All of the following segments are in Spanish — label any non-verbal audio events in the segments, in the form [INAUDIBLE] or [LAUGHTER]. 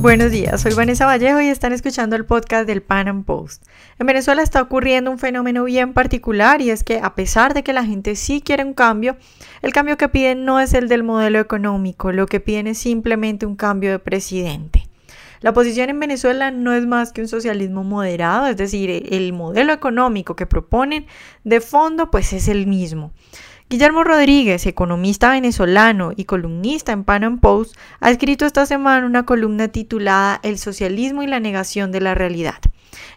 Buenos días, soy Vanessa Vallejo y están escuchando el podcast del Pan Am Post. En Venezuela está ocurriendo un fenómeno bien particular y es que a pesar de que la gente sí quiere un cambio, el cambio que piden no es el del modelo económico, lo que piden es simplemente un cambio de presidente. La oposición en Venezuela no es más que un socialismo moderado, es decir, el modelo económico que proponen de fondo pues es el mismo. Guillermo Rodríguez, economista venezolano y columnista en Pan Post, ha escrito esta semana una columna titulada El socialismo y la negación de la realidad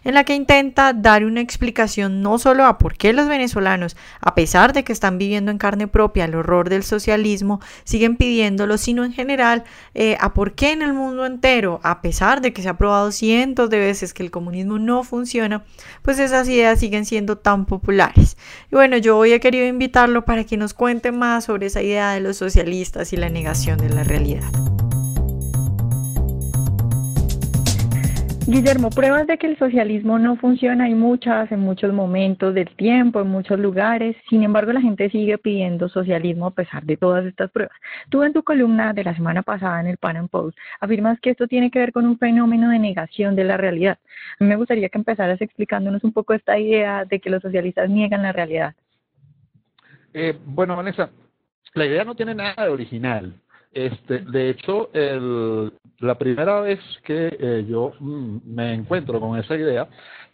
en la que intenta dar una explicación no solo a por qué los venezolanos, a pesar de que están viviendo en carne propia el horror del socialismo, siguen pidiéndolo, sino en general eh, a por qué en el mundo entero, a pesar de que se ha probado cientos de veces que el comunismo no funciona, pues esas ideas siguen siendo tan populares. Y bueno, yo hoy he querido invitarlo para que nos cuente más sobre esa idea de los socialistas y la negación de la realidad. Guillermo, pruebas de que el socialismo no funciona hay muchas en muchos momentos del tiempo, en muchos lugares. Sin embargo, la gente sigue pidiendo socialismo a pesar de todas estas pruebas. Tú en tu columna de la semana pasada en el Pan Am Post afirmas que esto tiene que ver con un fenómeno de negación de la realidad. A me gustaría que empezaras explicándonos un poco esta idea de que los socialistas niegan la realidad. Eh, bueno, Vanessa, la idea no tiene nada de original. Este, de hecho, la primera vez que eh, yo mm, me encuentro con esa idea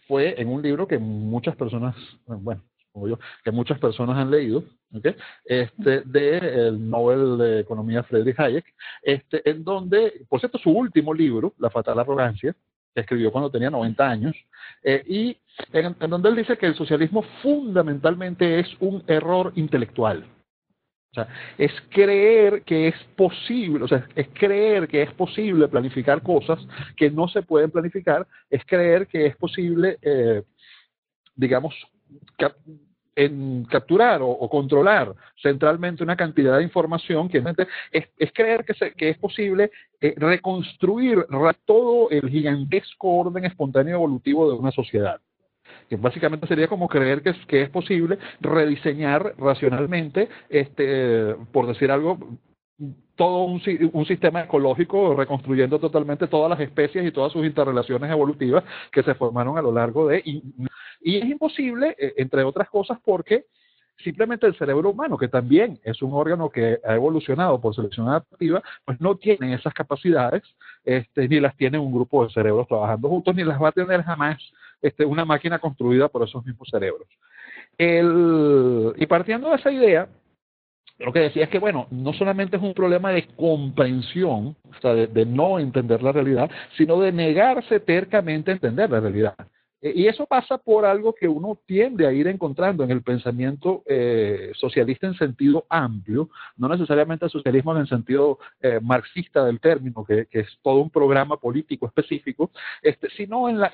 fue en un libro que muchas personas, bueno, como yo, que muchas personas han leído, ¿okay? este, de el Nobel de Economía Friedrich Hayek, este, en donde, por cierto, su último libro, La Fatal Arrogancia, que escribió cuando tenía 90 años, eh, y en, donde él dice que el socialismo fundamentalmente es un error intelectual. O sea, es creer que es posible, o sea, es creer que es posible planificar cosas que no se pueden planificar, es creer que es posible, eh, digamos, en capturar o, controlar centralmente una cantidad de información que es, es creer que, que es posible eh, reconstruir todo el gigantesco orden espontáneo evolutivo de una sociedad que básicamente sería como creer que es, que es posible rediseñar racionalmente, este, por decir algo, todo un, un, sistema ecológico reconstruyendo totalmente todas las especies y todas sus interrelaciones evolutivas que se formaron a lo largo de... Y, y es imposible, eh, entre otras cosas, porque simplemente el cerebro humano, que también es un órgano que ha evolucionado por selección adaptativa, pues no tiene esas capacidades, este, ni las tiene un grupo de cerebros trabajando juntos, ni las va a tener jamás este, una máquina construida por esos mismos cerebros. El, y partiendo de esa idea, lo que decía es que, bueno, no solamente es un problema de comprensión, o sea, de, de no entender la realidad, sino de negarse tercamente a entender la realidad. Eh, y eso pasa por algo que uno tiende a ir encontrando en el pensamiento eh, socialista en sentido amplio, no necesariamente socialismo en el sentido eh, marxista del término, que, es todo un programa político específico, este, sino en, la,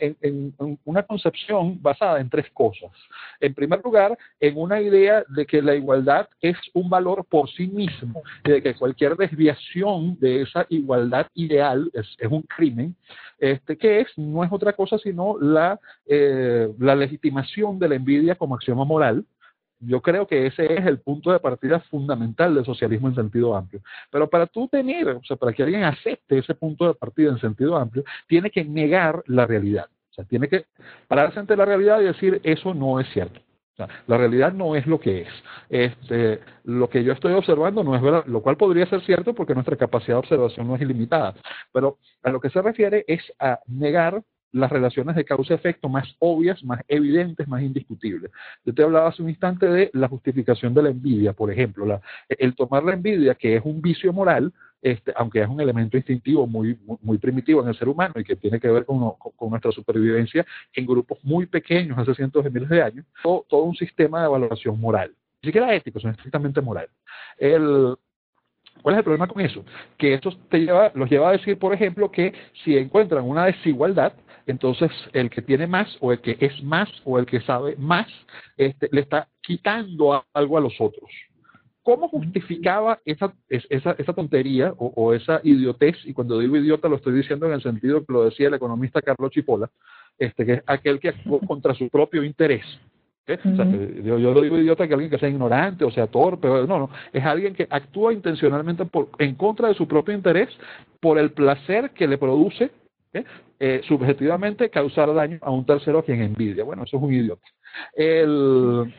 una concepción basada en tres cosas. En primer lugar, en una idea de que la igualdad es un valor por sí mismo, de que cualquier desviación de esa igualdad ideal es un crimen, este, que es, no es otra cosa sino la eh, la legitimación de la envidia como axioma moral. Yo creo que ese es el punto de partida fundamental del socialismo en sentido amplio. Pero para tú tener, o sea, para que alguien acepte ese punto de partida en sentido amplio, tiene que negar la realidad. O sea, tiene que pararse ante la realidad y decir, eso no es cierto. La realidad no es lo que es. Este, lo que yo estoy observando no es verdad, lo cual podría ser cierto porque nuestra capacidad de observación no es ilimitada. Pero a lo que se refiere es a negar las relaciones de causa-efecto más obvias, más evidentes, más indiscutibles. Yo te hablaba hace un instante de la justificación de la envidia, por ejemplo, la, el tomar la envidia, que es un vicio moral, este, aunque es un elemento instintivo muy, muy, primitivo en el ser humano y que tiene que ver con, con, nuestra supervivencia en grupos muy pequeños hace cientos de miles de años, todo, todo un sistema de valoración moral. Ni siquiera ético, son estrictamente moral. El, ¿Cuál es el problema con eso? Que esto te lleva, los lleva a decir, por ejemplo, que si encuentran una desigualdad, entonces el que tiene más o el que es más o el que sabe más este, le está quitando algo a los otros. ¿Cómo justificaba esa, esa, esa tontería o, o, esa idiotez? Y cuando digo idiota lo estoy diciendo en el sentido que lo decía el economista Carlos Chipola, este, que es aquel que actuó [LAUGHS] contra su propio interés. yo, yo, digo idiota que alguien que sea ignorante o sea torpe, no, no, es alguien que actúa intencionalmente por, en contra de su propio interés por el placer que le produce eh, subjetivamente causar daño a un tercero a quien envidia. Bueno, eso es un idiota. El,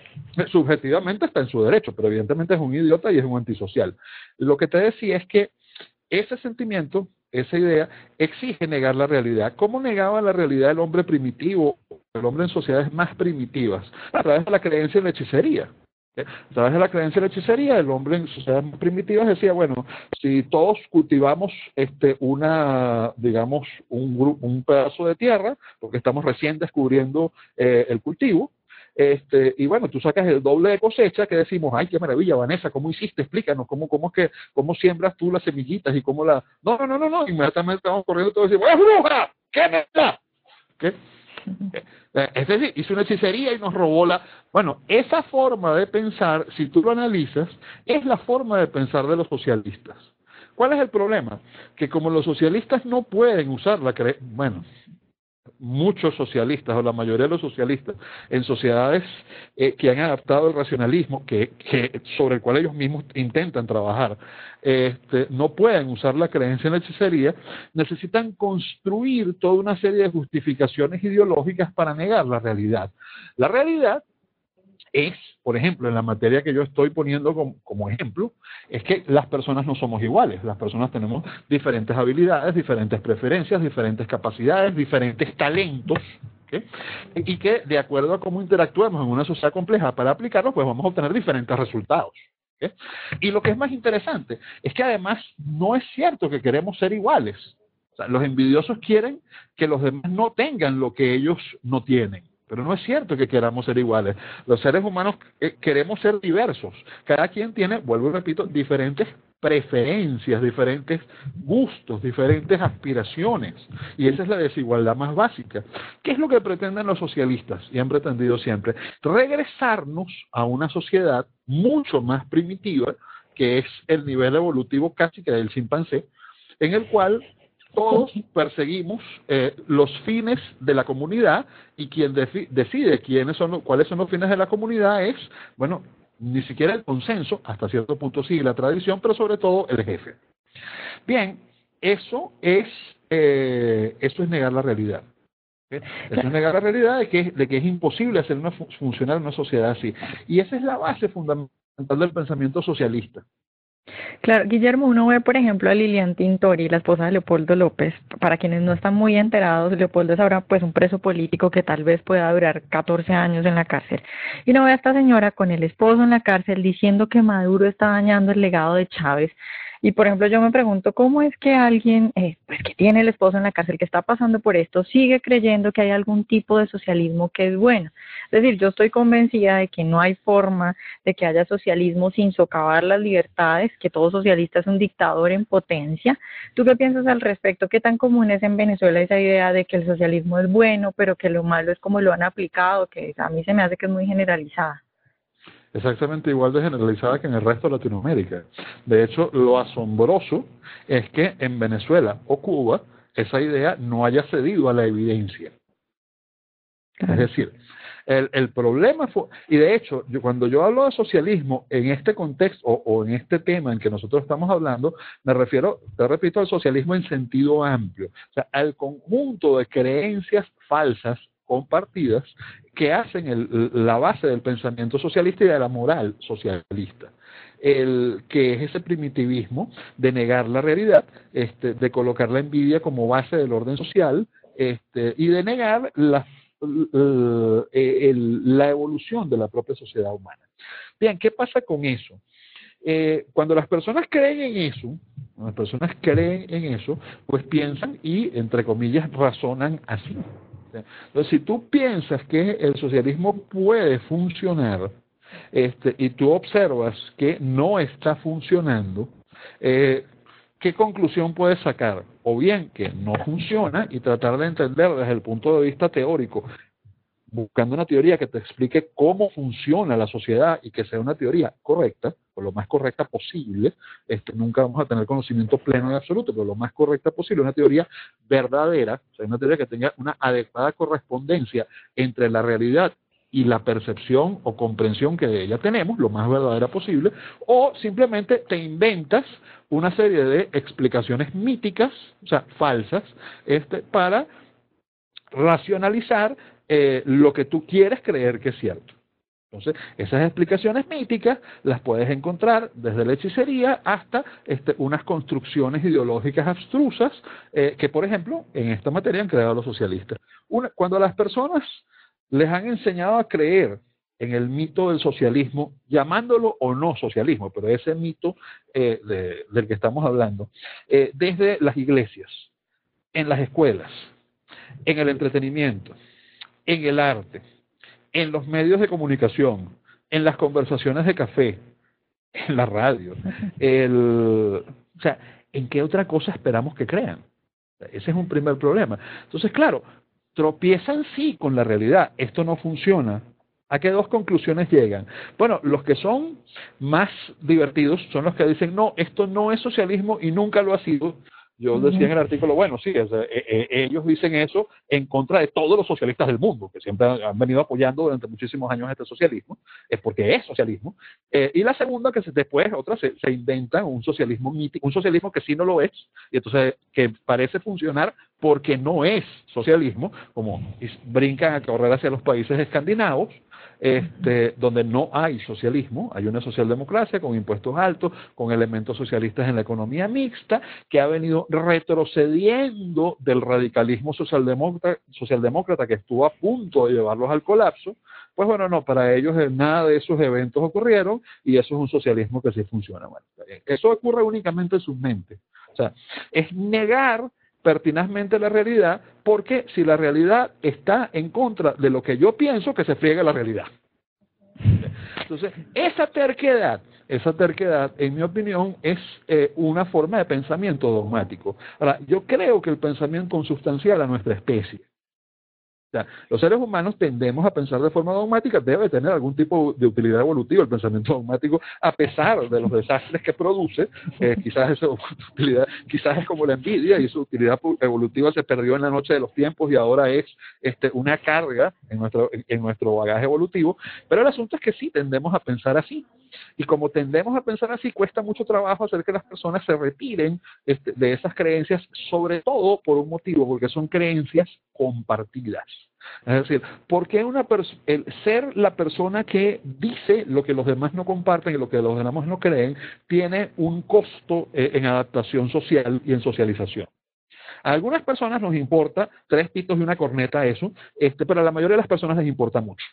subjetivamente está en su derecho, pero evidentemente es un idiota y es un antisocial. Lo que te decía es que ese sentimiento, esa idea, exige negar la realidad. ¿Cómo negaba la realidad el hombre primitivo, el hombre en sociedades más primitivas? A través de la creencia en la hechicería. A través de la creencia de la hechicería, el hombre en sociedades primitivas decía, bueno, si todos cultivamos este una, digamos, un, un pedazo de tierra, porque estamos recién descubriendo eh, el cultivo, este, y bueno, tú sacas el doble de cosecha que decimos, ay, qué maravilla, Vanessa, ¿cómo hiciste? Explícanos, ¿cómo, cómo es que, cómo siembras tú las semillitas y cómo la... No, no, no, no, no, inmediatamente estamos corriendo todos y decimos, ¡es bruja! ¿Qué me da? ¿Qué? Eh, es decir, hizo una hechicería y nos robó la... Bueno, esa forma de pensar, si tú lo analizas, es la forma de pensar de los socialistas. ¿Cuál es el problema? Que como los socialistas no pueden usar la cre... bueno, muchos socialistas o la mayoría de los socialistas en sociedades eh, que han adaptado el racionalismo que, sobre el cual ellos mismos intentan trabajar este, no pueden usar la creencia en la hechicería necesitan construir toda una serie de justificaciones ideológicas para negar la realidad. La realidad es, por ejemplo, en la materia que yo estoy poniendo como, ejemplo, es que las personas no somos iguales. Las personas tenemos diferentes habilidades, diferentes preferencias, diferentes capacidades, diferentes talentos. Y que de acuerdo a cómo interactuemos en una sociedad compleja para aplicarlos, pues vamos a obtener diferentes resultados. Y lo que es más interesante es que además no es cierto que queremos ser iguales. los envidiosos quieren que los demás no tengan lo que ellos no tienen. Pero no es cierto que queramos ser iguales. Los seres humanos eh, queremos ser diversos. Cada quien tiene, vuelvo y repito, diferentes preferencias, diferentes gustos, diferentes aspiraciones. Y esa es la desigualdad más básica. ¿Qué es lo que pretenden los socialistas y han pretendido siempre? Regresarnos a una sociedad mucho más primitiva, que es el nivel evolutivo casi que del chimpancé, en el cual todos perseguimos eh, los fines de la comunidad y quien decide quiénes son cuáles son los fines de la comunidad es, bueno, ni siquiera el consenso, hasta cierto punto sí la tradición, pero sobre todo el jefe. Bien, eso es, eh, eso es negar la realidad. Eso es negar la realidad de que, de que es imposible hacer funcionar una sociedad así. Y esa es la base fundamental del pensamiento socialista. Claro, Guillermo, uno ve, por ejemplo, a Lilian Tintori, la esposa de Leopoldo López. Para quienes no están muy enterados, Leopoldo es ahora pues un preso político que tal vez pueda durar 14 años en la cárcel. Y no ve a esta señora con el esposo en la cárcel diciendo que Maduro está dañando el legado de Chávez y por ejemplo, yo me pregunto cómo es que alguien, eh, pues que tiene el esposo en la cárcel, que está pasando por esto, sigue creyendo que hay algún tipo de socialismo que es bueno. Es decir, yo estoy convencida de que no hay forma de que haya socialismo sin socavar las libertades, que todo socialista es un dictador en potencia. ¿Tú qué piensas al respecto? ¿Qué tan común es en Venezuela esa idea de que el socialismo es bueno, pero que lo malo es como lo han aplicado, que a mí se me hace que es muy generalizada? Exactamente igual de generalizada que en el resto de Latinoamérica. De hecho, lo asombroso es que en Venezuela o Cuba esa idea no haya cedido a la evidencia. Es decir, el, el problema fue, y de hecho, yo, cuando yo hablo de socialismo en este contexto o, o, en este tema en que nosotros estamos hablando, me refiero, te repito, al socialismo en sentido amplio, o sea, al conjunto de creencias falsas compartidas que hacen el, la base del pensamiento socialista y de la moral socialista. El que es ese primitivismo de negar la realidad, este, de colocar la envidia como base del orden social este, y de negar la, la evolución de la propia sociedad humana. Bien, ¿qué pasa con eso? Eh, cuando las personas creen en eso, cuando las personas creen en eso, pues piensan y, entre comillas, razonan así. Entonces, si tú piensas que el socialismo puede funcionar este, y tú observas que no está funcionando, eh, ¿qué conclusión puedes sacar? O bien que no funciona y tratar de entender desde el punto de vista teórico buscando una teoría que te explique cómo funciona la sociedad y que sea una teoría correcta, o lo más correcta posible, este, nunca vamos a tener conocimiento pleno y absoluto, pero lo más correcta posible, una teoría verdadera, o sea, una teoría que tenga una adecuada correspondencia entre la realidad y la percepción o comprensión que de ella tenemos, lo más verdadera posible, o simplemente te inventas una serie de explicaciones míticas, o sea, falsas, este, para racionalizar eh, lo que tú quieres creer que es cierto. Entonces, esas explicaciones míticas las puedes encontrar desde la hechicería hasta este, unas construcciones ideológicas abstrusas eh, que, por ejemplo, en esta materia han creado los socialistas. cuando a las personas les han enseñado a creer en el mito del socialismo, llamándolo o no socialismo, pero ese mito eh, del que estamos hablando, desde las iglesias, en las escuelas, en el entretenimiento, en el arte, en los medios de comunicación, en las conversaciones de café, en la radio. [LAUGHS] El, o sea, ¿en qué otra cosa esperamos que crean? Ese es un primer problema. Entonces, claro, tropiezan sí con la realidad. Esto no funciona. ¿A qué dos conclusiones llegan? Bueno, los que son más divertidos son los que dicen, no, esto no es socialismo y nunca lo ha sido, yo decía en el artículo, bueno, sí, eh, eh, ellos dicen eso en contra de todos los socialistas del mundo, que siempre han venido apoyando durante muchísimos años este socialismo, es porque es socialismo. Eh, y la segunda, que después otras se, se, inventan un socialismo mítico, un socialismo que sí no lo es, y entonces que parece funcionar porque no es socialismo, como brincan a correr hacia los países escandinavos, este, donde no hay socialismo, hay una socialdemocracia con impuestos altos, con elementos socialistas en la economía mixta, que ha venido retrocediendo del radicalismo socialdemócrata, socialdemócrata que estuvo a punto de llevarlos al colapso. Pues bueno, no, para ellos nada de esos eventos ocurrieron y eso es un socialismo que sí funciona. Bueno, eso ocurre únicamente en sus mentes. O sea, es negar pertinazmente la realidad, porque si la realidad está en contra de lo que yo pienso, que se friegue la realidad. Entonces, esa terquedad, esa terquedad, en mi opinión, es eh, una forma de pensamiento dogmático. Ahora, yo creo que el pensamiento consustancial a nuestra especie los seres humanos tendemos a pensar de forma dogmática, debe tener algún tipo de utilidad evolutiva el pensamiento dogmático, a pesar de los desastres que produce, eh, [LAUGHS] quizás esa utilidad, quizás es como la envidia y su utilidad evolutiva se perdió en la noche de los tiempos y ahora es este, una carga en nuestro, en nuestro bagaje evolutivo, pero el asunto es que sí tendemos a pensar así. Y como tendemos a pensar así, cuesta mucho trabajo hacer que las personas se retiren este, de esas creencias, sobre todo por un motivo, porque son creencias compartidas. Es decir, porque una el ser la persona que dice lo que los demás no comparten y lo que los demás no creen tiene un costo eh, en adaptación social y en socialización. A algunas personas nos importa tres pitos y una corneta eso, este, pero a la mayoría de las personas les importa mucho.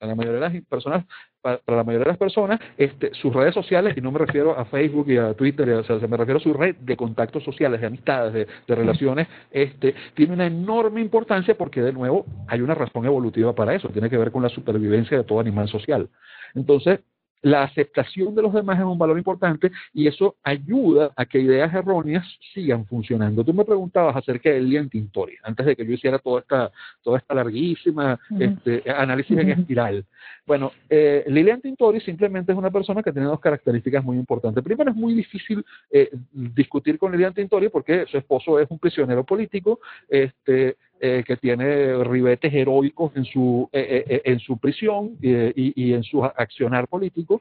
A la mayoría de las personas, para, la mayoría de las personas, este, sus redes sociales, y no me refiero a Facebook y a Twitter, o sea, me refiero a su red de contactos sociales, de amistades, de, de relaciones, este, tiene una enorme importancia porque, de nuevo, hay una razón evolutiva para eso, tiene que ver con la supervivencia de todo animal social. Entonces, la aceptación de los demás es un valor importante y eso ayuda a que ideas erróneas sigan funcionando. Tú me preguntabas acerca de Lilian Tintori, antes de que yo hiciera toda esta, toda esta larguísima este, análisis en espiral. Bueno, eh, Lilian Tintori simplemente es una persona que tiene dos características muy importantes. Primero, es muy difícil eh, discutir con Lilian Tintori porque su esposo es un prisionero político, este, eh, que tiene ribetes heroicos en su, eh, eh, en su prisión y, y, en su accionar político.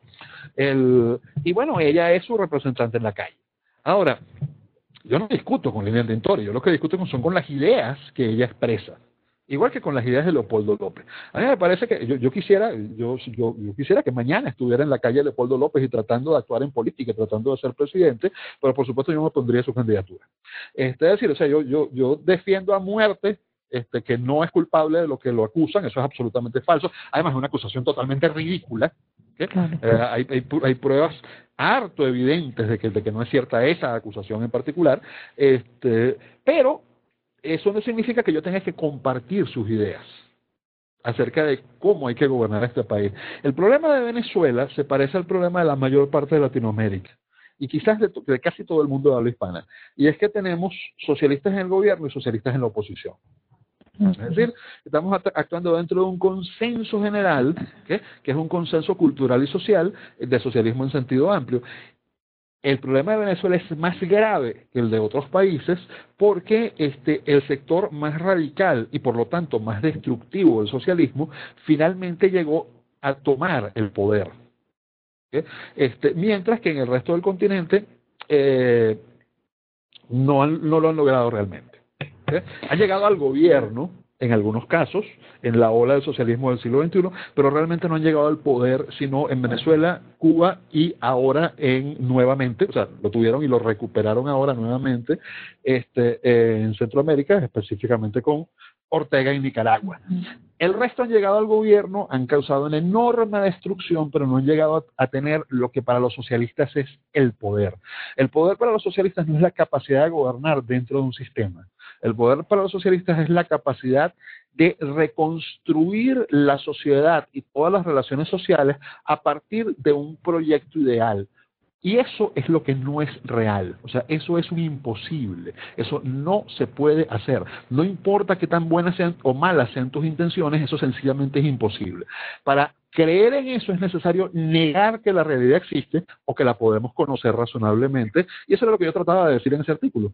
El, y bueno, ella es su representante en la calle. Ahora, yo no discuto con Lilian Tintori, yo lo que discuto son con las ideas que ella expresa. Igual que con las ideas de Leopoldo López. A mí me parece que yo, quisiera, yo, yo, quisiera que mañana estuviera en la calle Leopoldo López y tratando de actuar en política, tratando de ser presidente, pero por supuesto yo no pondría su candidatura. Este, es decir, o sea, yo, yo, yo defiendo a muerte este, que no es culpable de lo que lo acusan, eso es absolutamente falso. Además, es una acusación totalmente ridícula. Eh, hay, hay, pruebas harto evidentes de que, de que no es cierta esa acusación en particular, este, pero eso no significa que yo tenga que compartir sus ideas acerca de cómo hay que gobernar este país. El problema de Venezuela se parece al problema de la mayor parte de Latinoamérica y quizás de, de, casi todo el mundo de habla hispana. Y es que tenemos socialistas en el gobierno y socialistas en la oposición. Es decir, estamos actuando dentro de un consenso general, que es un consenso cultural y social de socialismo en sentido amplio. El problema de Venezuela es más grave que el de otros países porque este, el sector más radical y por lo tanto más destructivo del socialismo finalmente llegó a tomar el poder. Este, mientras que en el resto del continente eh, no lo han logrado realmente. Ha llegado al gobierno en algunos casos, en la ola del socialismo del siglo XXI, pero realmente no han llegado al poder, sino en Venezuela, Cuba y ahora en nuevamente, o sea, lo tuvieron y lo recuperaron ahora nuevamente este, en Centroamérica, específicamente con Ortega y Nicaragua. El resto han llegado al gobierno, han causado una enorme destrucción, pero no han llegado a, tener lo que para los socialistas es el poder. El poder para los socialistas no es la capacidad de gobernar dentro de un sistema. El poder para los socialistas es la capacidad de reconstruir la sociedad y todas las relaciones sociales a partir de un proyecto ideal. Y eso es lo que no es real. O sea, eso es un imposible. Eso no se puede hacer. No importa qué tan buenas sean o malas sean tus intenciones, eso sencillamente es imposible. Para creer en eso es necesario negar que la realidad existe o que la podemos conocer razonablemente. Y eso es lo que yo trataba de decir en ese artículo.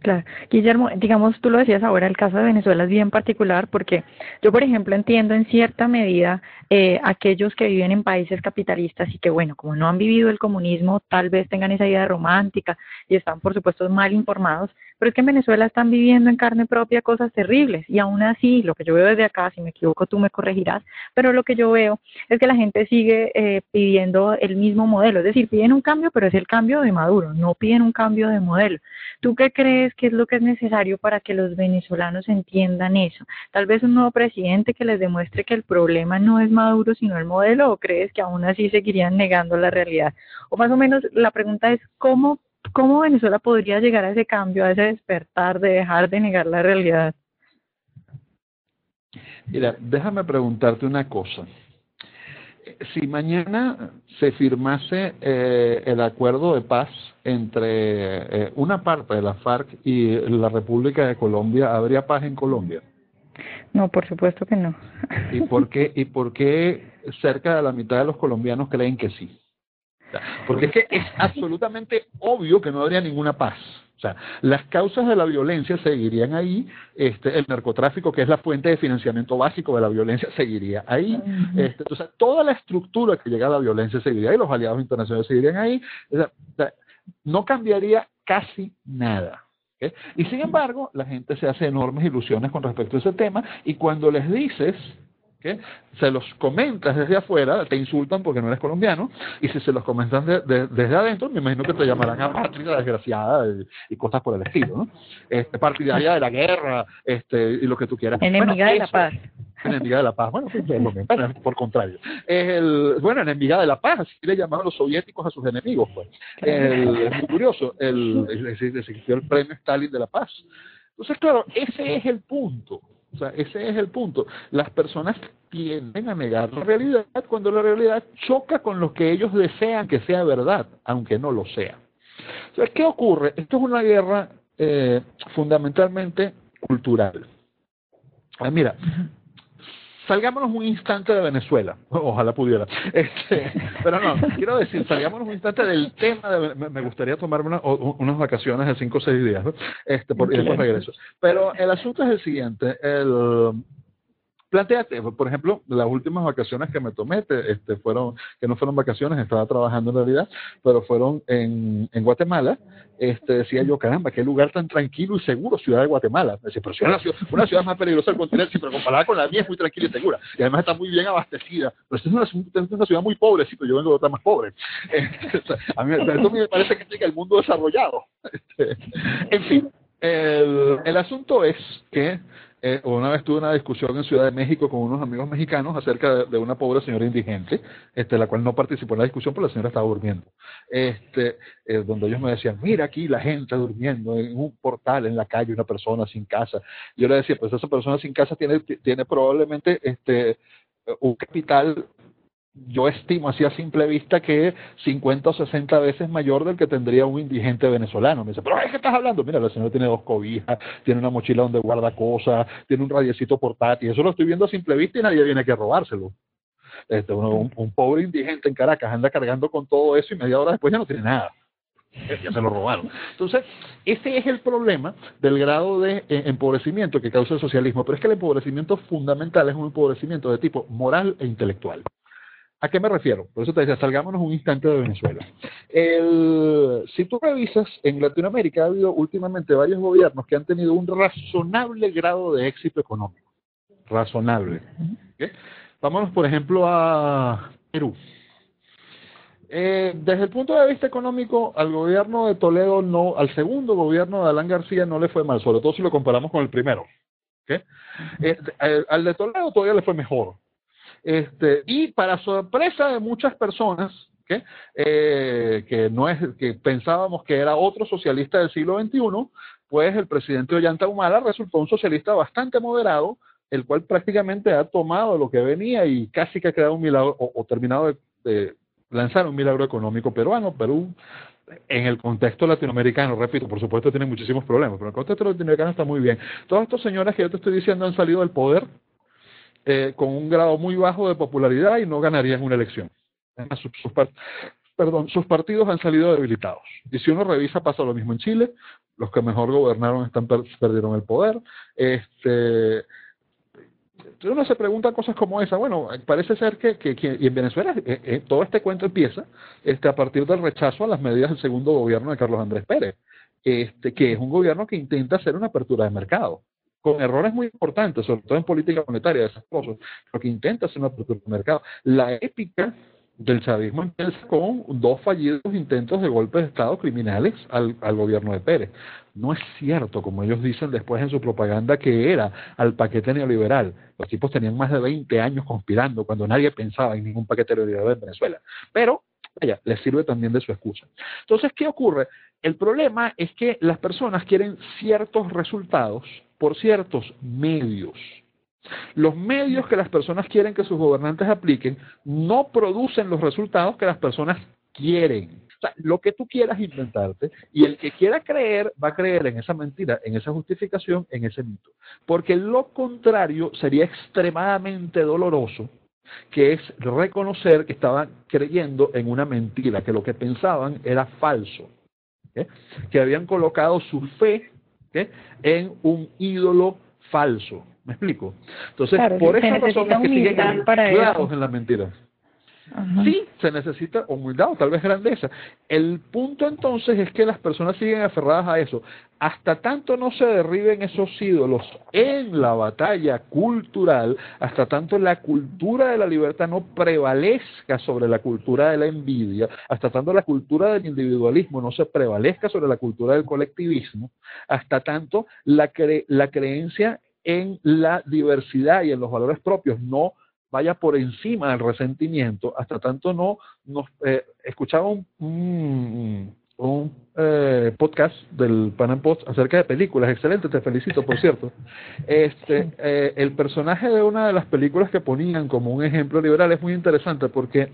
Claro. Guillermo, digamos, tú lo decías ahora, el caso de Venezuela es bien particular porque yo, por ejemplo, entiendo en cierta medida eh, aquellos que viven en países capitalistas y que, bueno, como no han vivido el comunismo, tal vez tengan esa idea romántica y están, por supuesto, mal informados, pero es que en Venezuela están viviendo en carne propia cosas terribles y aún así, lo que yo veo desde acá, si me equivoco tú me corregirás, pero lo que yo veo es que la gente sigue eh, pidiendo el mismo modelo, es decir, piden un cambio, pero es el cambio de Maduro, no piden un cambio de modelo. ¿Tú qué crees que es lo que es necesario para que los venezolanos entiendan eso? Tal vez un nuevo presidente que les demuestre que el problema no es Maduro, sino el modelo, o crees que aún así seguirían negando la realidad? O más o menos la pregunta es, ¿cómo ¿Cómo Venezuela podría llegar a ese cambio, a ese despertar de dejar de negar la realidad? Mira, déjame preguntarte una cosa. Si mañana se firmase eh, el acuerdo de paz entre eh, una parte de la FARC y la República de Colombia, ¿habría paz en Colombia? No, por supuesto que no. ¿Y por qué, y por qué cerca de la mitad de los colombianos creen que sí? Porque es que es absolutamente obvio que no habría ninguna paz. O sea, las causas de la violencia seguirían ahí, este, el narcotráfico, que es la fuente de financiamiento básico de la violencia, seguiría ahí. Este, o sea, toda la estructura que llega a la violencia seguiría ahí, los aliados internacionales seguirían ahí. O sea, no cambiaría casi nada. Y sin embargo, la gente se hace enormes ilusiones con respecto a ese tema y cuando les dices se los comentas desde afuera, te insultan porque no eres colombiano, y si se los comentas desde adentro, me imagino que te llamarán a patria desgraciada y, cosas por el estilo, ¿no? Este, partidaria de la guerra, este, y lo que tú quieras. Enemiga de la paz. Enemiga de la paz, bueno, pues, por contrario. Es el, bueno, enemiga de la paz, así le llamaban los soviéticos a sus enemigos, pues. es muy curioso, el, existió el premio Stalin de la paz. Entonces, claro, ese es el punto. O sea, ese es el punto. Las personas tienden a negar la realidad cuando la realidad choca con lo que ellos desean que sea verdad, aunque no lo sea. O sea, ¿qué ocurre? Esto es una guerra eh, fundamentalmente cultural. Ah, mira, salgámonos un instante de Venezuela, [LAUGHS] ojalá pudiera, este, pero no, quiero decir, salgámonos un instante del tema, de, me, gustaría tomarme unas vacaciones de cinco o seis días, este, por, y después regreso. Pero el asunto es el siguiente, el, Planteate, por ejemplo, las últimas vacaciones que me tomé, este, fueron, que no fueron vacaciones, estaba trabajando en realidad, pero fueron en, Guatemala. Este, decía yo, caramba, qué lugar tan tranquilo y seguro, ciudad de Guatemala. Me decía, pero si es una ciudad, una más peligrosa del continente, pero comparada con la mía es muy tranquila y segura. Y además está muy bien abastecida. Pero esta es una, ciudad muy pobrecito, yo vengo de otra más pobre. [LAUGHS] Este, a mí me parece que es el mundo desarrollado. [LAUGHS] Este, en fin, el asunto es que eh, una vez tuve una discusión en Ciudad de México con unos amigos mexicanos acerca de, una pobre señora indigente, este, la cual no participó en la discusión porque la señora estaba durmiendo. Este, eh, donde ellos me decían, mira aquí la gente durmiendo en un portal en la calle, una persona sin casa. Yo le decía, pues esa persona sin casa tiene, tiene probablemente este, un capital yo estimo así a simple vista que 50 o 60 veces mayor del que tendría un indigente venezolano. Me dice, pero ¿de qué estás hablando? Mira, la señora tiene dos cobijas, tiene una mochila donde guarda cosas, tiene un radiecito portátil. Eso lo estoy viendo a simple vista y nadie viene a robárselo. Este, un, pobre indigente en Caracas anda cargando con todo eso y media hora después ya no tiene nada. ya se lo robaron. Entonces, ese es el problema del grado de eh, empobrecimiento que causa el socialismo, pero es que el empobrecimiento fundamental es un empobrecimiento de tipo moral e intelectual. ¿A qué me refiero? Por eso te decía, salgámonos un instante de Venezuela. El, si tú revisas, en Latinoamérica ha habido últimamente varios gobiernos que han tenido un razonable grado de éxito económico. Razonable. Vámonos, por ejemplo, a Perú. Eh, desde el punto de vista económico, al gobierno de Toledo no, al segundo gobierno de Alan García no le fue mal, sobre todo si lo comparamos con el primero. Eh, al de Toledo todavía le fue mejor. Este, y para sorpresa de muchas personas, ¿okay? eh, que no es que pensábamos que era otro socialista del siglo XXI, pues el presidente Ollanta Humala resultó un socialista bastante moderado, el cual prácticamente ha tomado lo que venía y casi que ha creado un milagro o, terminado de lanzar un milagro económico peruano. Perú, en el contexto latinoamericano, repito, por supuesto tiene muchísimos problemas, pero en el contexto latinoamericano está muy bien. Todas estas señoras que yo te estoy diciendo han salido del poder eh, con un grado muy bajo de popularidad y no ganarían una elección. Sus, perdón, sus partidos han salido debilitados. Y si uno revisa, pasa lo mismo en Chile. Los que mejor gobernaron están perdieron el poder. Este, uno se pregunta cosas como esa. Bueno, parece ser que, que, y en Venezuela eh, eh, todo este cuento empieza este, a partir del rechazo a las medidas del segundo gobierno de Carlos Andrés Pérez, este, que es un gobierno que intenta hacer una apertura de mercado, con errores muy importantes, sobre todo en política monetaria, desastrosos, pero que intenta hacer una apertura de mercado. La épica del chavismo empieza con dos fallidos intentos de golpe de Estado criminales al, al, gobierno de Pérez. No es cierto, como ellos dicen después en su propaganda, que era al paquete neoliberal. Los tipos tenían más de 20 años conspirando cuando nadie pensaba en ningún paquete neoliberal en Venezuela. Pero, vaya, les sirve también de su excusa. Entonces, ¿qué ocurre? El problema es que las personas quieren ciertos resultados por ciertos medios. Los medios que las personas quieren que sus gobernantes apliquen no producen los resultados que las personas quieren. O sea, lo que tú quieras inventarte y el que quiera creer va a creer en esa mentira, en esa justificación, en ese mito. Porque lo contrario sería extremadamente doloroso, que es reconocer que estaban creyendo en una mentira, que lo que pensaban era falso, que habían colocado su fe ¿eh? en un ídolo falso. ¿Me explico? Entonces, por esa razón es que siguen anclados en la mentira. Sí, se necesita humildad o tal vez grandeza. El punto entonces es que las personas siguen aferradas a eso. Hasta tanto no se derriben esos ídolos en la batalla cultural, hasta tanto la cultura de la libertad no prevalezca sobre la cultura de la envidia, hasta tanto la cultura del individualismo no se prevalezca sobre la cultura del colectivismo, hasta tanto la, cre la creencia en la diversidad y en los valores propios no vaya por encima del resentimiento, hasta tanto no nos eh, escuchaba un, un, un eh, podcast del Pan Post acerca de películas, excelente, te felicito por cierto. [LAUGHS] Este, eh, el personaje de una de las películas que ponían como un ejemplo liberal es muy interesante porque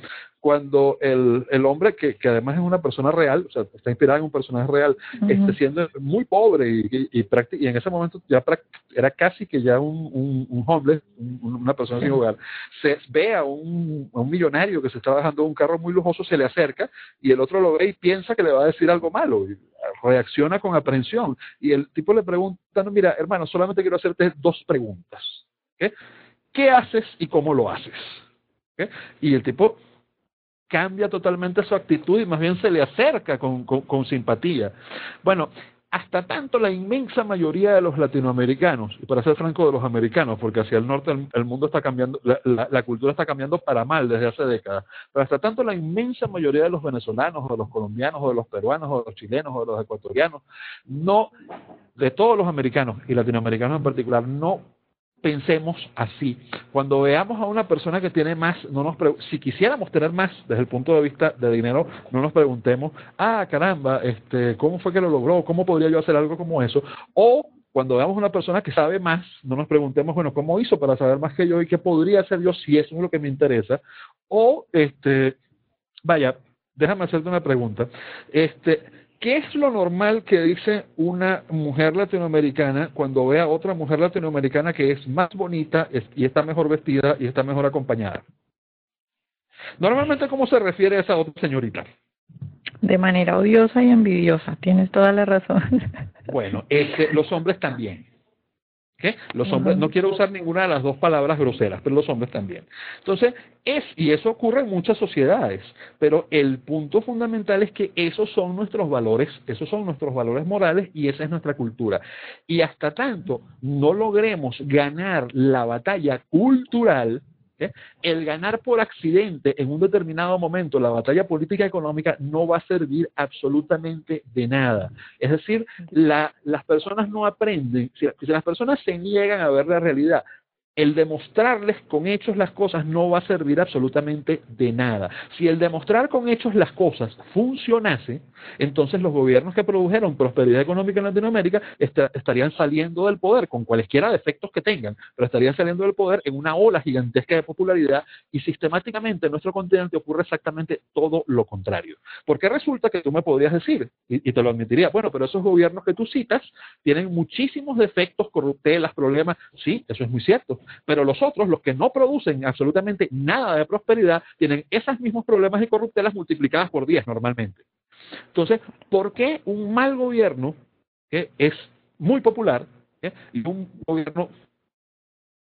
cuando el, el hombre, que, que además es una persona real, o sea, está inspirada en un personaje real, uh -huh. este, siendo muy pobre y, y, y, y, en ese momento ya era casi que ya un, un, un homeless, un, una persona sin hogar, se ve a un, a un millonario que se está bajando un carro muy lujoso, se le acerca y el otro lo ve y piensa que le va a decir algo malo. Reacciona con aprehensión. Y el tipo le pregunta, no, mira, hermano, solamente quiero hacerte dos preguntas. ¿Qué haces y cómo lo haces? Y el tipo cambia totalmente su actitud y más bien se le acerca con, con, con simpatía. Bueno, hasta tanto la inmensa mayoría de los latinoamericanos, y para ser franco de los americanos, porque hacia el norte el, mundo está cambiando, la, la, cultura está cambiando para mal desde hace décadas, pero hasta tanto la inmensa mayoría de los venezolanos, o de los colombianos, o de los peruanos, o de los chilenos, o de los ecuatorianos, no, de todos los americanos y latinoamericanos en particular, no pensemos así. Cuando veamos a una persona que tiene más, no nos si quisiéramos tener más desde el punto de vista de dinero, no nos preguntemos, ah, caramba, este, ¿cómo fue que lo logró? ¿Cómo podría yo hacer algo como eso? O cuando veamos a una persona que sabe más, no nos preguntemos, bueno, ¿cómo hizo para saber más que yo y qué podría hacer yo si eso es lo que me interesa? O, este, vaya, déjame hacerte una pregunta. Este, ¿Qué es lo normal que dice una mujer latinoamericana cuando ve a otra mujer latinoamericana que es más bonita y está mejor vestida y está mejor acompañada? Normalmente, ¿cómo se refiere a esa otra señorita? De manera odiosa y envidiosa, tienes toda la razón. Bueno, este, los hombres también. Los hombres, no quiero usar ninguna de las dos palabras groseras, pero los hombres también. Entonces, es, y eso ocurre en muchas sociedades, pero el punto fundamental es que esos son nuestros valores, esos son nuestros valores morales y esa es nuestra cultura. Y hasta tanto no logremos ganar la batalla cultural, el ganar por accidente en un determinado momento la batalla política económica no va a servir absolutamente de nada. Es decir, las personas no aprenden, si, si las personas se niegan a ver la realidad, el demostrarles con hechos las cosas no va a servir absolutamente de nada. Si el demostrar con hechos las cosas funcionase, entonces los gobiernos que produjeron prosperidad económica en Latinoamérica estarían saliendo del poder con cualesquiera defectos que tengan, pero estarían saliendo del poder en una ola gigantesca de popularidad y sistemáticamente en nuestro continente ocurre exactamente todo lo contrario. Porque resulta que tú me podrías decir, y, te lo admitiría, bueno, pero esos gobiernos que tú citas tienen muchísimos defectos, corruptelas, problemas. Sí, eso es muy cierto pero los otros, los que no producen absolutamente nada de prosperidad, tienen esos mismos problemas y corruptelas multiplicadas por 10 normalmente. Entonces, ¿por qué un mal gobierno, que es muy popular, y un gobierno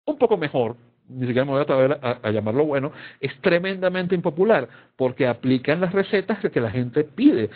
un poco mejor, ni siquiera me voy a atrever a, llamarlo bueno, es tremendamente impopular porque aplican las recetas que la gente pide.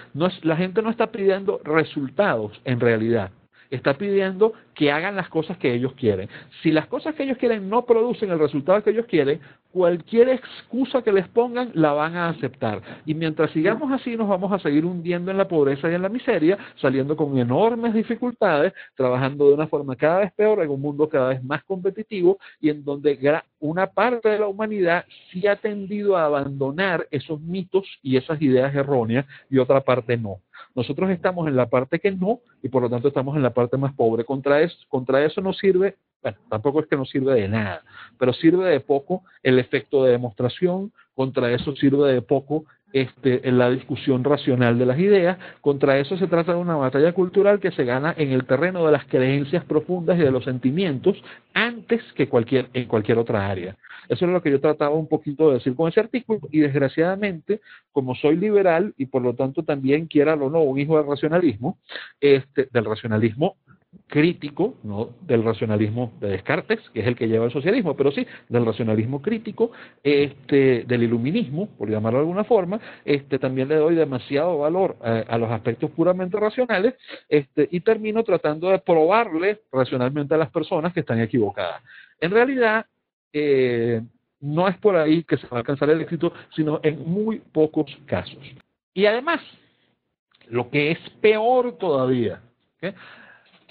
La gente no está pidiendo resultados en realidad está pidiendo que hagan las cosas que ellos quieren. Si las cosas que ellos quieren no producen el resultado que ellos quieren, cualquier excusa que les pongan la van a aceptar. Y mientras sigamos así, nos vamos a seguir hundiendo en la pobreza y en la miseria, saliendo con enormes dificultades, trabajando de una forma cada vez peor en un mundo cada vez más competitivo y en donde una parte de la humanidad sí ha tendido a abandonar esos mitos y esas ideas erróneas y otra parte no. Nosotros estamos en la parte que no y por lo tanto estamos en la parte más pobre. Contra eso, contra eso no sirve, bueno, tampoco es que no sirve de nada, pero sirve de poco el efecto de demostración, contra eso sirve de poco este, en la discusión racional de las ideas. Contra eso se trata de una batalla cultural que se gana en el terreno de las creencias profundas y de los sentimientos antes que cualquier, en cualquier otra área. Eso es lo que yo trataba un poquito de decir con ese artículo y desgraciadamente, como soy liberal y por lo tanto también quiera o no un hijo del racionalismo, este, del racionalismo crítico, no del racionalismo de Descartes, que es el que lleva el socialismo, pero sí del racionalismo crítico, este, del iluminismo, por llamarlo de alguna forma, este, también le doy demasiado valor a, los aspectos puramente racionales, este, y termino tratando de probarle racionalmente a las personas que están equivocadas. En realidad, eh, no es por ahí que se va a alcanzar el éxito, sino en muy pocos casos. Y además, lo que es peor todavía,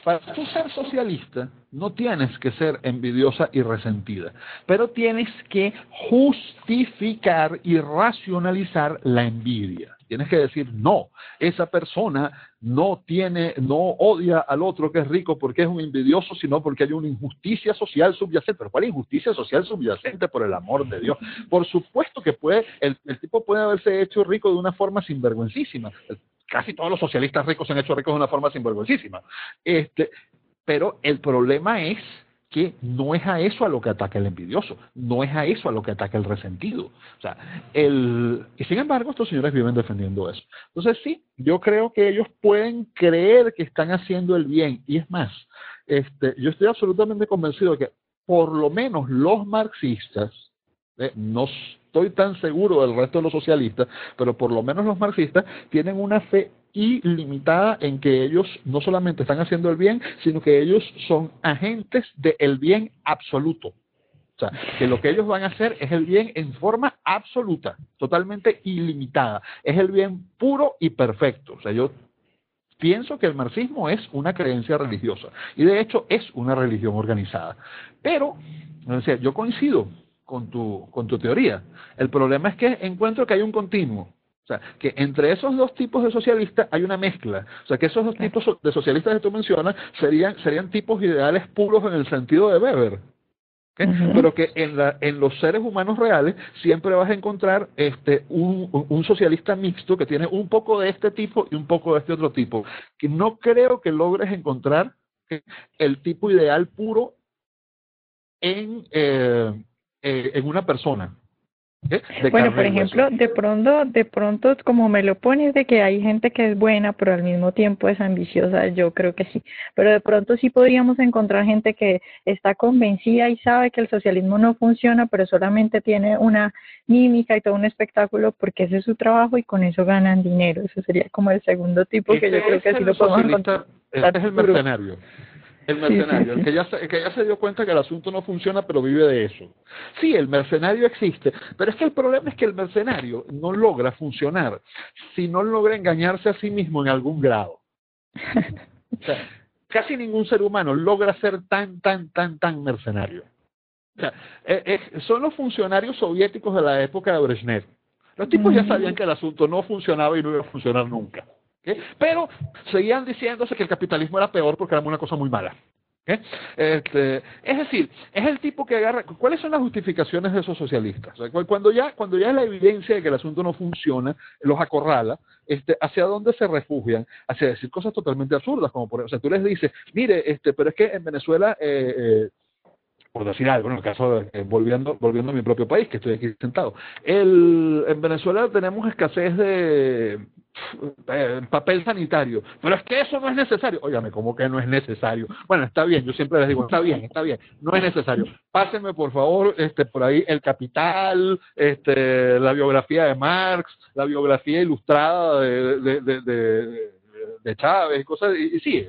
para tú ser socialista, no tienes que ser envidiosa y resentida, pero tienes que justificar y racionalizar la envidia. Tienes que decir, no, esa persona no tiene, no odia al otro que es rico porque es un envidioso, sino porque hay una injusticia social subyacente. Pero ¿cuál injusticia social subyacente por el amor de Dios? Por supuesto que puede, el, tipo puede haberse hecho rico de una forma sinvergüencísima casi todos los socialistas ricos se han hecho ricos de una forma sinvergüencísima. Este, pero el problema es que no es a eso a lo que ataca el envidioso, no es a eso a lo que ataca el resentido. O sea, el, y sin embargo, estos señores viven defendiendo eso. Entonces, sí, yo creo que ellos pueden creer que están haciendo el bien. Y es más, este, yo estoy absolutamente convencido de que por lo menos los marxistas, eh, no estoy tan seguro del resto de los socialistas, pero por lo menos los marxistas tienen una fe ilimitada en que ellos no solamente están haciendo el bien, sino que ellos son agentes del bien absoluto. O sea, que lo que ellos van a hacer es el bien en forma absoluta, totalmente ilimitada. Es el bien puro y perfecto. O sea, yo pienso que el marxismo es una creencia religiosa y de hecho es una religión organizada. Pero, yo coincido con tu, con tu teoría. El problema es que encuentro que hay un continuo. O sea, que entre esos dos tipos de socialistas hay una mezcla. O sea, que esos dos tipos de socialistas que tú mencionas serían, serían tipos ideales puros en el sentido de Weber. Pero que en, la, en los seres humanos reales siempre vas a encontrar este, un, un, socialista mixto que tiene un poco de este tipo y un poco de este otro tipo. Que no creo que logres encontrar el tipo ideal puro en, eh, eh, en una persona. Bueno, por ejemplo, de pronto, de pronto, como me lo pones de que hay gente que es buena, pero al mismo tiempo es ambiciosa, yo creo que sí. Pero de pronto sí podríamos encontrar gente que está convencida y sabe que el socialismo no funciona, pero solamente tiene una mímica y todo un espectáculo porque ese es su trabajo y con eso ganan dinero. Eso sería como el segundo tipo que yo creo que sí lo podemos encontrar. Este es el mercenario. El mercenario, el que, ya se, que ya se dio cuenta que el asunto no funciona, pero vive de eso. Sí, el mercenario existe, pero es que el problema es que el mercenario no logra funcionar si no logra engañarse a sí mismo en algún grado. O sea, casi ningún ser humano logra ser tan, tan, tan, tan mercenario. O sea, eh, eh, son los funcionarios soviéticos de la época de Brezhnev. Los tipos ya sabían que el asunto no funcionaba y no iba a funcionar nunca. Pero seguían diciéndose que el capitalismo era peor porque era una cosa muy mala. Este, es decir, es el tipo que agarra. ¿Cuáles son las justificaciones de esos socialistas? cuando ya, cuando ya es la evidencia de que el asunto no funciona, los acorrala, este, ¿hacia dónde se refugian? Hacia decir cosas totalmente absurdas, como por o sea, tú les dices, mire, este, pero es que en Venezuela eh, eh por decir algo, en el caso de, eh, volviendo, volviendo a mi propio país, que estoy aquí sentado. En Venezuela tenemos escasez de papel sanitario, pero es que eso no es necesario. Óigame, ¿cómo que no es necesario? Bueno, está bien, yo siempre les digo, está bien, está bien, no es necesario. Pásenme, por favor, este, por ahí el Capital, este, la biografía de Marx, la biografía ilustrada de, de, de, de Chávez, cosas, y, y sí,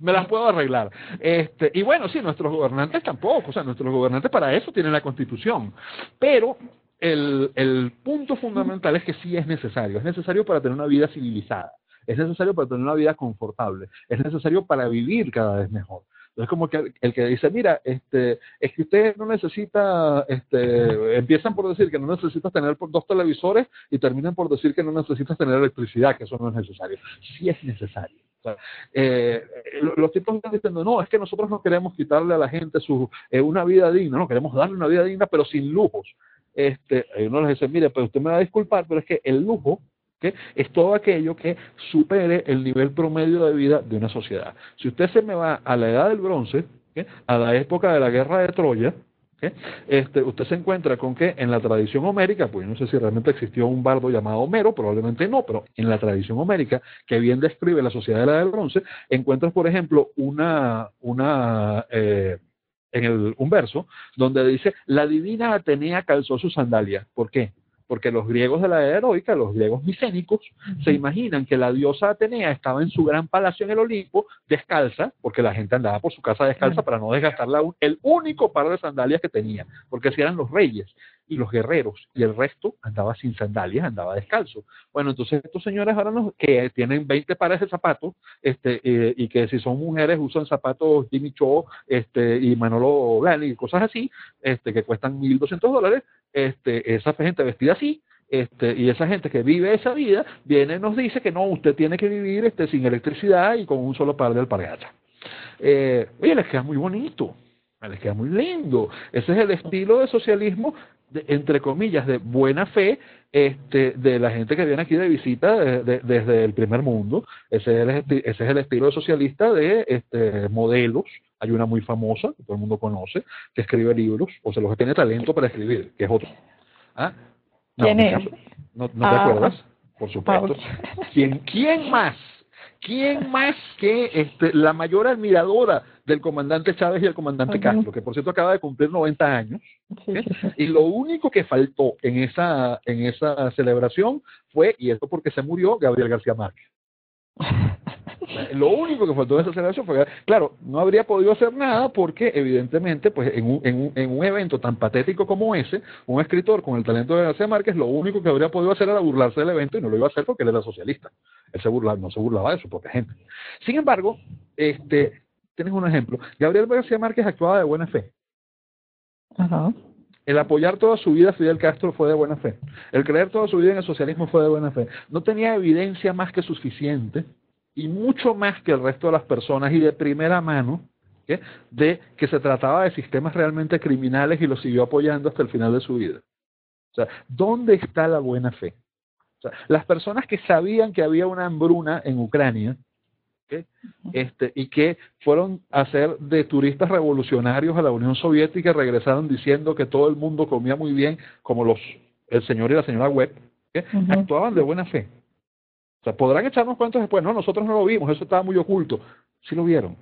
me las puedo arreglar. Este, y bueno, sí, nuestros gobernantes tampoco, o sea, nuestros gobernantes para eso tienen la constitución, pero el, el punto fundamental es que sí es necesario, es necesario para tener una vida civilizada, es necesario para tener una vida confortable, es necesario para vivir cada vez mejor. Es como que el que dice, mira, este, es que usted no necesita, este, empiezan por decir que no necesitas tener dos televisores y terminan por decir que no necesitas tener electricidad, que eso no es necesario. Sí es necesario. Eh, los tipos están diciendo, no, es que nosotros no queremos quitarle a la gente su, eh, una vida digna, no, queremos darle una vida digna, pero sin lujos. Este, uno les dice, mire, pero usted me va a disculpar, pero es que el lujo es todo aquello que supere el nivel promedio de vida de una sociedad. Si usted se me va a la edad del bronce, a la época de la guerra de Troya, este, usted se encuentra con que en la tradición homérica, pues no sé si realmente existió un bardo llamado Homero, probablemente no, pero en la tradición homérica, que bien describe la sociedad de la edad del bronce, encuentras, por ejemplo, una, una eh, en el, un verso donde dice, la divina Atenea calzó sus sandalias. ¿Por qué? porque los griegos de la era heroica, los griegos micénicos, se imaginan que la diosa Atenea estaba en su gran palacio en el Olimpo, descalza, porque la gente andaba por su casa descalza para no desgastar el único par de sandalias que tenía, porque si eran los reyes y los guerreros, y el resto andaba sin sandalias, andaba descalzo. Bueno, entonces estos señores ahora nos, que tienen 20 pares de zapatos, este, eh, y que si son mujeres usan zapatos Jimmy Cho, este, y Manolo Blahnik y cosas así, este, que cuestan 1.200 dólares, este, esa gente vestida así, este, y esa gente que vive esa vida, viene y nos dice que no, usted tiene que vivir este, sin electricidad y con un solo par de alpargatas. Eh, oye, les queda muy bonito, les queda muy lindo. Ese es el estilo de socialismo, entre comillas, de buena fe este, de la gente que viene aquí de visita desde el primer mundo. Ese es el, ese es el estilo socialista de este, modelos hay una muy famosa, que todo el mundo conoce, que escribe libros, o sea, los que tiene talento para escribir, que es otro. ¿Ah? ¿Quién es? ¿No, te ah. acuerdas? Por supuesto. ¿Quién, ¿Quién más? ¿Quién más que este, la mayor admiradora del comandante Chávez y el comandante Castro, que por cierto acaba de cumplir 90 años? Y lo único que faltó en esa, en esa celebración fue, y esto porque se murió, Gabriel García Márquez. [LAUGHS] Lo único que faltó en esa celebración fue, claro, no habría podido hacer nada porque evidentemente, pues en un, en, un, en un evento tan patético como ese, un escritor con el talento de García Márquez, lo único que habría podido hacer era burlarse del evento y no lo iba a hacer porque él era socialista. Él se burlaba, no se burlaba de su propia gente. Sin embargo, este, tienes un ejemplo. Gabriel García Márquez actuaba de buena fe. El apoyar toda su vida a Fidel Castro fue de buena fe. El creer toda su vida en el socialismo fue de buena fe. No tenía evidencia más que suficiente y mucho más que el resto de las personas y de primera mano de que se trataba de sistemas realmente criminales y lo siguió apoyando hasta el final de su vida. O sea, ¿dónde está la buena fe? O sea, las personas que sabían que había una hambruna en Ucrania, este, y que fueron a ser de turistas revolucionarios a la Unión Soviética y regresaron diciendo que todo el mundo comía muy bien, como los el señor y la señora Webb, actuaban de buena fe. O sea, podrán echarnos cuentos después, no, nosotros no lo vimos, eso estaba muy oculto. Sí lo vieron,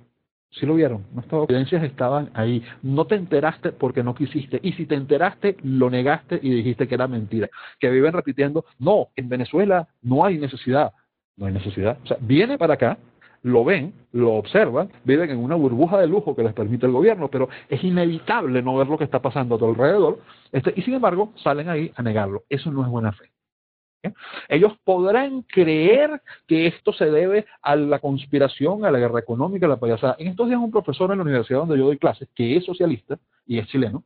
sí lo vieron, nuestras evidencias estaban ahí. No te enteraste porque no quisiste, y si te enteraste, lo negaste y dijiste que era mentira. Que viven repitiendo, no, en Venezuela no hay necesidad, no hay necesidad. O sea, viene para acá, lo ven, lo observan, viven en una burbuja de lujo que les permite el gobierno, pero es inevitable no ver lo que está pasando a tu alrededor, este, y sin embargo salen ahí a negarlo. Eso no es buena fe. Ellos podrán creer que esto se debe a la conspiración, a la guerra económica, a la payasada. En estos días un profesor en la universidad donde yo doy clases, que es socialista y es chileno,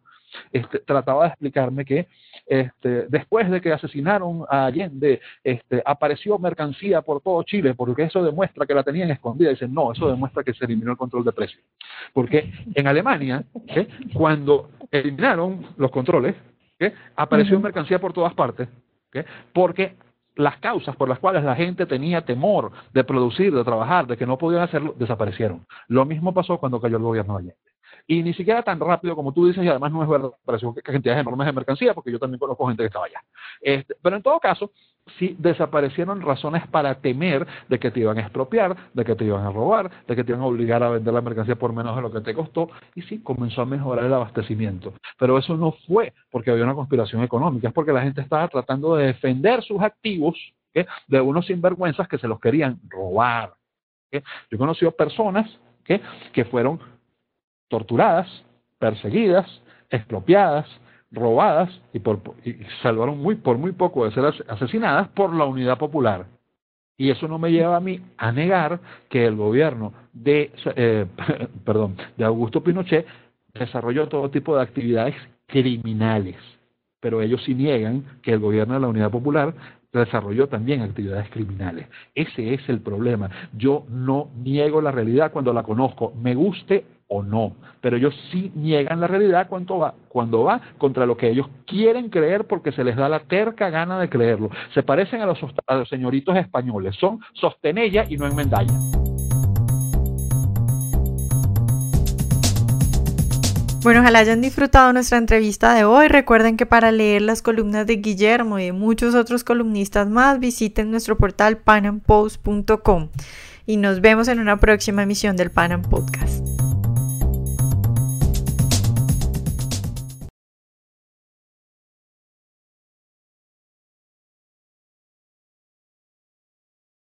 este, trataba de explicarme que este, después de que asesinaron a Allende, este, apareció mercancía por todo Chile, porque eso demuestra que la tenían escondida. Dicen, no, eso demuestra que se eliminó el control de precios. Porque en Alemania, cuando eliminaron los controles, apareció mercancía por todas partes, porque las causas por las cuales la gente tenía temor de producir, de trabajar, de que no podían hacerlo, desaparecieron. Lo mismo pasó cuando cayó el gobierno de Allende y ni siquiera tan rápido como tú dices, y además no es verdad, pareció que cantidades enormes de mercancía, porque yo también conozco gente que estaba allá. Este, pero en todo caso, sí desaparecieron razones para temer de que te iban a expropiar, de que te iban a robar, de que te iban a obligar a vender la mercancía por menos de lo que te costó, y sí comenzó a mejorar el abastecimiento. Pero eso no fue porque había una conspiración económica, es porque la gente estaba tratando de defender sus activos de unos sinvergüenzas que se los querían robar. Yo he conocido personas que fueron torturadas, perseguidas, expropiadas, robadas y, por, salvaron muy, por muy poco de ser asesinadas por la unidad popular. Y eso no me lleva a mí a negar que el gobierno de, eh, [LAUGHS] perdón, de Augusto Pinochet desarrolló todo tipo de actividades criminales. Pero ellos sí niegan que el gobierno de la Unidad Popular desarrolló también actividades criminales. Ese es el problema. Yo no niego la realidad cuando la conozco, me guste o no, pero ellos sí niegan la realidad cuando va, cuando va contra lo que ellos quieren creer porque se les da la terca gana de creerlo. Se parecen a los, a los señoritos españoles, son sostenella y no en mendalla. Bueno, ojalá hayan disfrutado nuestra entrevista de hoy. Recuerden que para leer las columnas de Guillermo y de muchos otros columnistas más, visiten nuestro portal panampost.com y nos vemos en una próxima emisión del Panam Podcast.